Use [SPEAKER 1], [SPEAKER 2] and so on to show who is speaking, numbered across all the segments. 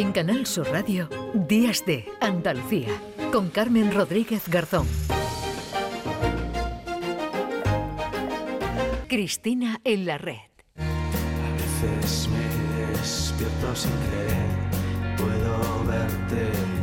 [SPEAKER 1] En Canal Sur Radio, Días de Andalucía, con Carmen Rodríguez Garzón. Cristina en la red.
[SPEAKER 2] A veces me despierto sin querer, puedo verte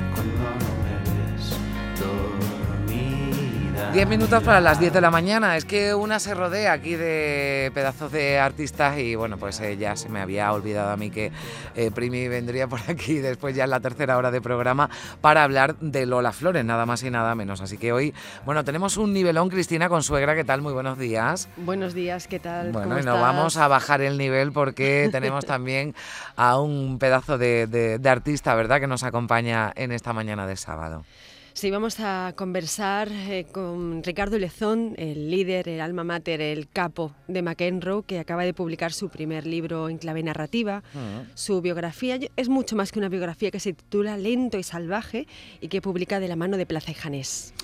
[SPEAKER 3] 10 minutos para las 10 de la mañana. Es que una se rodea aquí de pedazos de artistas y bueno, pues eh, ya se me había olvidado a mí que eh, Primi vendría por aquí después ya en la tercera hora de programa para hablar de Lola Flores, nada más y nada menos. Así que hoy, bueno, tenemos un nivelón, Cristina Consuegra, ¿qué tal? Muy buenos días.
[SPEAKER 4] Buenos días, ¿qué tal?
[SPEAKER 3] Bueno, y
[SPEAKER 4] nos
[SPEAKER 3] vamos a bajar el nivel porque tenemos también a un pedazo de, de artista, ¿verdad?, que nos acompaña en esta mañana de sábado.
[SPEAKER 4] Sí, vamos a conversar eh, con Ricardo Lezón, el líder, el alma mater, el capo de McEnroe, que acaba de publicar su primer libro en clave narrativa. Su biografía es mucho más que una biografía que se titula Lento y salvaje y que publica de la mano de Plaza y Janés.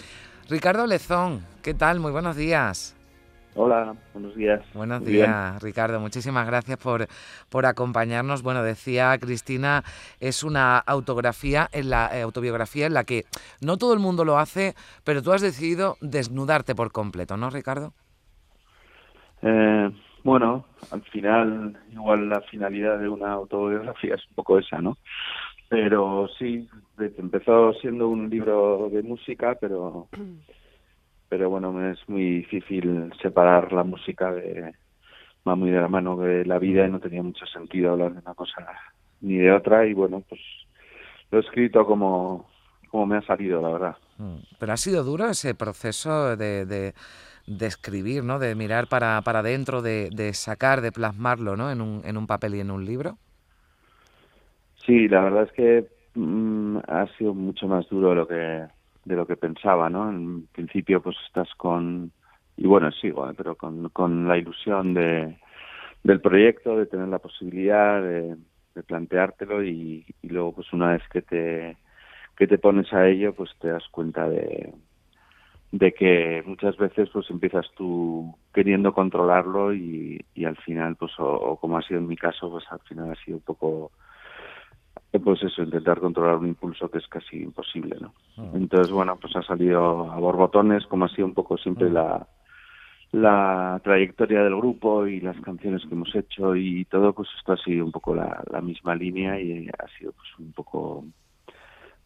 [SPEAKER 3] Ricardo Lezón, ¿qué tal? Muy buenos días.
[SPEAKER 5] Hola, buenos días.
[SPEAKER 3] Buenos
[SPEAKER 5] Muy bien.
[SPEAKER 3] días, Ricardo. Muchísimas gracias por, por acompañarnos. Bueno, decía Cristina, es una autografía, en la, eh, autobiografía en la que no todo el mundo lo hace, pero tú has decidido desnudarte por completo, ¿no, Ricardo?
[SPEAKER 5] Eh, bueno, al final, igual la finalidad de una autobiografía es un poco esa, ¿no? Pero sí, empezó siendo un libro de música, pero pero bueno, me es muy difícil separar la música de va muy de la mano de la vida y no tenía mucho sentido hablar de una cosa ni de otra y bueno, pues lo he escrito como como me ha salido, la verdad.
[SPEAKER 3] Mm. Pero ha sido duro ese proceso de, de, de escribir, ¿no? De mirar para, para adentro, de, de sacar, de plasmarlo, ¿no? En un, en un papel y en un libro.
[SPEAKER 5] Sí, la verdad es que mm, ha sido mucho más duro de lo que de lo que pensaba, ¿no? En principio, pues estás con y bueno, sigo, ¿eh? pero con, con la ilusión de del proyecto, de tener la posibilidad de, de planteártelo y, luego, pues una vez que te que te pones a ello, pues te das cuenta de de que muchas veces pues empiezas tú queriendo controlarlo y, y al final pues o, o como ha sido en mi caso pues al final ha sido un poco pues eso intentar controlar un impulso que es casi imposible no entonces bueno pues ha salido a borbotones como ha sido un poco siempre la la trayectoria del grupo y las canciones que hemos hecho y todo pues esto ha sido un poco la, la misma línea y ha sido pues un poco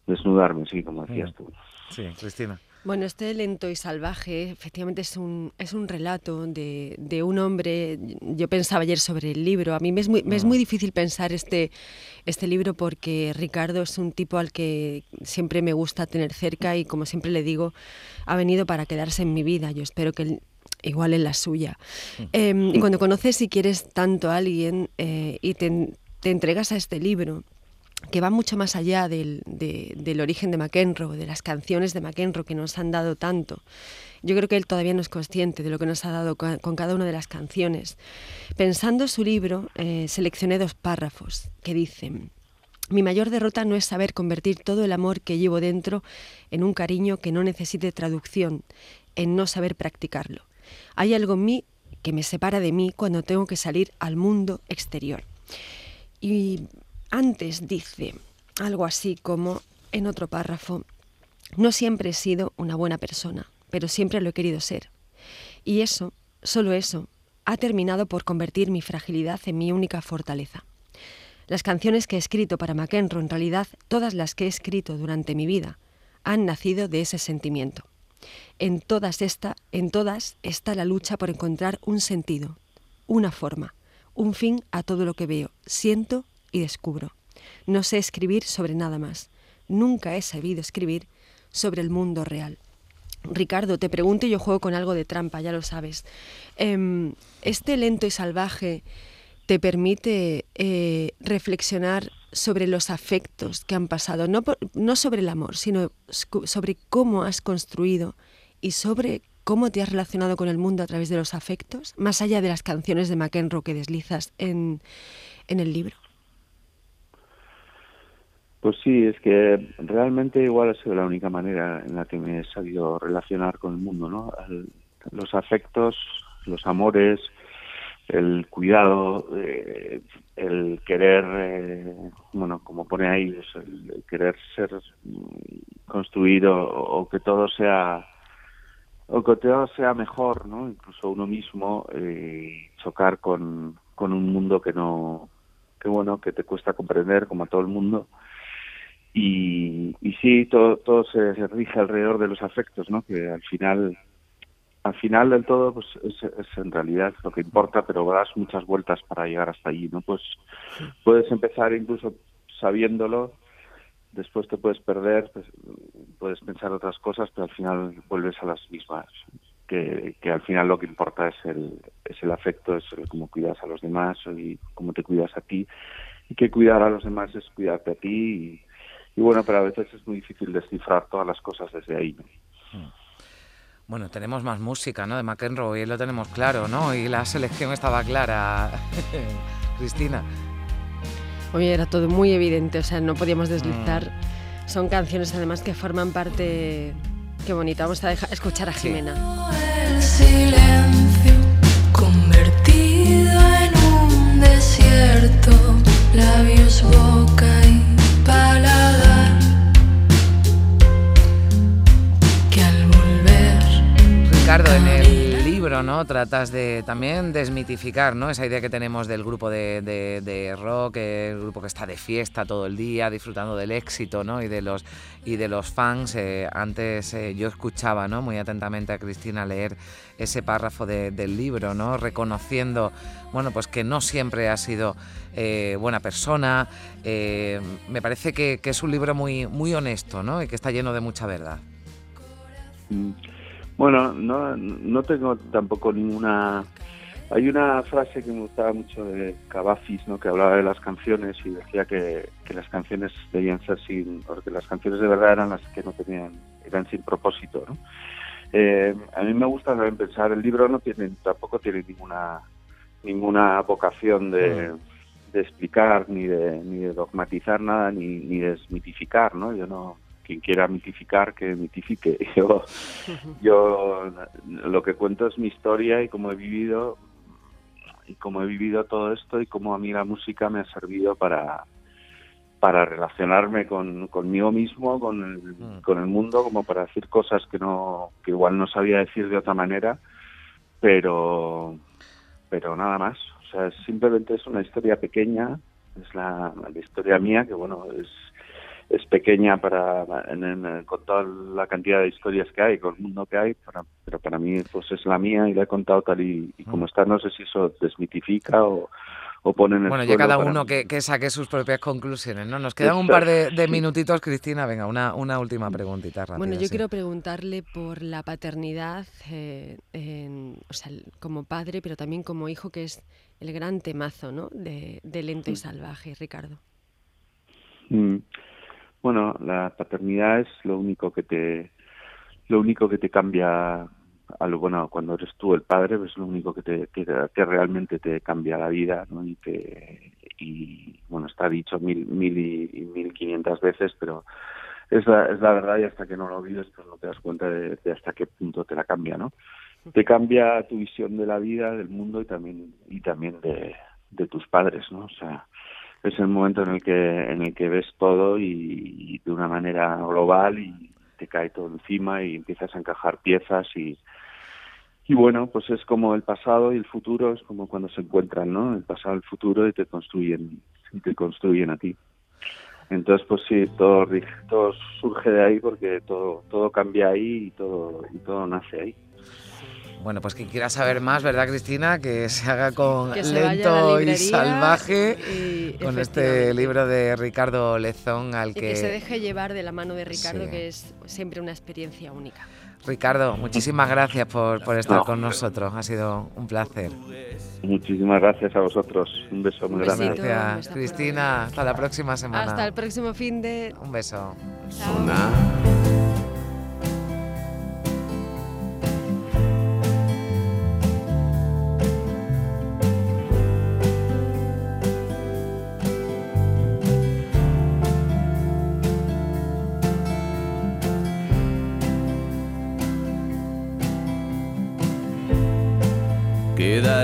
[SPEAKER 5] desnudarme sí como decías tú.
[SPEAKER 3] Sí, Cristina.
[SPEAKER 4] Bueno, este lento y salvaje efectivamente es un, es un relato de, de un hombre. Yo pensaba ayer sobre el libro. A mí me es muy, me es muy difícil pensar este, este libro porque Ricardo es un tipo al que siempre me gusta tener cerca y como siempre le digo, ha venido para quedarse en mi vida. Yo espero que él igual en la suya. Eh, y cuando conoces y quieres tanto a alguien eh, y te, te entregas a este libro, que va mucho más allá del, de- del origen de McEnroe, de las canciones de McEnroe que nos han dado tanto. Yo creo que él todavía no es consciente de lo que nos ha dado con cada una de las canciones. Pensando su libro, eh, seleccioné dos párrafos que dicen, mi mayor derrota no es saber convertir todo el amor que llevo dentro en un cariño que no necesite traducción, en no saber practicarlo. Hay algo en mí que me separa de mí cuando tengo que salir al mundo exterior. Y antes dice algo así como, en otro párrafo, no siempre he sido una buena persona, pero siempre lo he querido ser. Y eso, solo eso, ha terminado por convertir mi fragilidad en mi única fortaleza. Las canciones que he escrito para McEnroe, en realidad todas las que he escrito durante mi vida, han nacido de ese sentimiento. En todas, esta, en todas está la lucha por encontrar un sentido, una forma, un fin a todo lo que veo, siento y descubro. No sé escribir sobre nada más. Nunca he sabido escribir sobre el mundo real. Ricardo, te pregunto y yo juego con algo de trampa, ya lo sabes. Em, este lento y salvaje te permite eh, reflexionar sobre los afectos que han pasado, no, no sobre el amor, sino sobre cómo has construido y sobre cómo te has relacionado con el mundo a través de los afectos, más allá de las canciones de McEnroe que deslizas en, en el libro.
[SPEAKER 5] Pues sí, es que realmente igual ha sido la única manera en la que me he sabido relacionar con el mundo, ¿no? Los afectos, los amores, el cuidado, eh, el querer, eh, bueno, como pone ahí, el, querer ser mm, construido o, que todo sea o que todo sea mejor, ¿no? Incluso uno mismo eh, chocar con, con un mundo que no, que bueno, que te cuesta comprender, como a todo el mundo. Y, y sí, todo, todo se, rige alrededor de los afectos, ¿no? Que al final al final del todo pues es, en realidad lo que importa pero das muchas vueltas para llegar hasta allí no pues puedes empezar incluso sabiéndolo después te puedes perder pues, puedes pensar otras cosas pero al final vuelves a las mismas que, que al final lo que importa es el es el afecto es el cómo cuidas a los demás y cómo te cuidas a ti y que cuidar a los demás es cuidarte a ti y, bueno pero a veces es muy difícil descifrar todas las cosas desde ahí ¿no? Mm.
[SPEAKER 3] Bueno, tenemos más música, ¿no? De McEnroe, y lo tenemos claro, ¿no? Y la selección estaba clara, Cristina.
[SPEAKER 4] Oye, era todo muy evidente, o sea, no podíamos deslizar. Mm. Son canciones además que forman parte... Qué bonita, vamos a dejar, escuchar a Jimena.
[SPEAKER 6] El silencio convertido en un desierto, labios, boca y paladar.
[SPEAKER 3] Ricardo, en el libro, ¿no? Tratas de también desmitificar, ¿no? Esa idea que tenemos del grupo de, rock, el grupo que está de fiesta todo el día, disfrutando del éxito, ¿no? Y de los y de los fans. Eh, antes eh, yo escuchaba, ¿no? Muy atentamente a Cristina leer ese párrafo del libro, ¿no? Reconociendo, bueno, pues que no siempre ha sido eh, buena persona. me parece que, es un libro muy muy honesto, ¿no? Y que está lleno de mucha verdad.
[SPEAKER 5] Mm. Bueno, no, no tengo tampoco ninguna... Hay una frase que me gustaba mucho de Cavafis, ¿no? que hablaba de las canciones y decía que, las canciones debían ser sin... porque las canciones de verdad eran las que no tenían... eran sin propósito, ¿no? Eh, a mí me gusta también pensar, el libro no tiene, tampoco tiene ninguna ninguna vocación de, mm. de explicar ni de, ni de dogmatizar nada ni, ni desmitificar, ¿no? Yo no quien quiera mitificar, que mitifique. Yo, yo lo que cuento es mi historia y cómo he vivido y cómo he vivido todo esto y cómo a mí la música me ha servido para para relacionarme con, conmigo mismo, con el, mm. con el mundo, como para decir cosas que no que igual no sabía decir de otra manera, pero pero nada más. O sea, simplemente es una historia pequeña, es la, la historia mía que bueno es es pequeña para con toda la cantidad de historias que hay, con el mundo que hay, pero para mí pues es la mía y la he contado tal y, como mm. está. No sé si eso desmitifica o, o pone en el
[SPEAKER 3] Bueno, ya cada uno que, saque sus propias conclusiones, ¿no? Nos quedan un par de, minutitos, Cristina. Venga, una, una última preguntita rápida.
[SPEAKER 4] Bueno, yo quiero preguntarle por la paternidad, eh, o sea, como padre, pero también como hijo, que es el gran temazo, ¿no? De, Lento y mm. Salvaje, Ricardo.
[SPEAKER 5] Mm. Bueno, la paternidad es lo único que te lo único que te cambia a lo bueno. Cuando eres tú el padre es lo único que te que, realmente te cambia la vida ¿no? y te y bueno está dicho mil mil y, mil quinientas veces pero es la, es la verdad y hasta que no lo vives pues no te das cuenta de, de, hasta qué punto te la cambia no te cambia tu visión de la vida del mundo y también y también de, de tus padres no o sea es el momento en el que en el que ves todo y, de una manera global y te cae todo encima y empiezas a encajar piezas y y bueno pues es como el pasado y el futuro es como cuando se encuentran no el pasado y el futuro y te construyen y te construyen a ti. Entonces pues sí todo todo surge de ahí porque todo todo cambia ahí y todo y todo nace ahí
[SPEAKER 3] bueno, pues quien quiera saber más, ¿verdad, Cristina? Que se haga con Lento y Salvaje, con este libro de Ricardo Lezón, al que...
[SPEAKER 4] que se deje llevar de la mano de Ricardo, que es siempre una experiencia única.
[SPEAKER 3] Ricardo, muchísimas gracias por, estar con nosotros, ha sido un placer.
[SPEAKER 5] Muchísimas gracias a vosotros, un beso muy grande.
[SPEAKER 3] Gracias, Cristina, hasta la próxima semana.
[SPEAKER 4] Hasta el próximo fin de...
[SPEAKER 3] Un beso.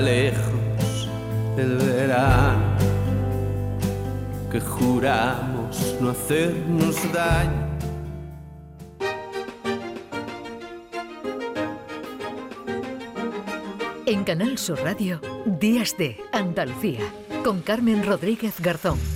[SPEAKER 2] Lejos el verano que juramos no hacernos daño.
[SPEAKER 1] En Canal Sur Radio, Días de Andalucía, con Carmen Rodríguez Garzón.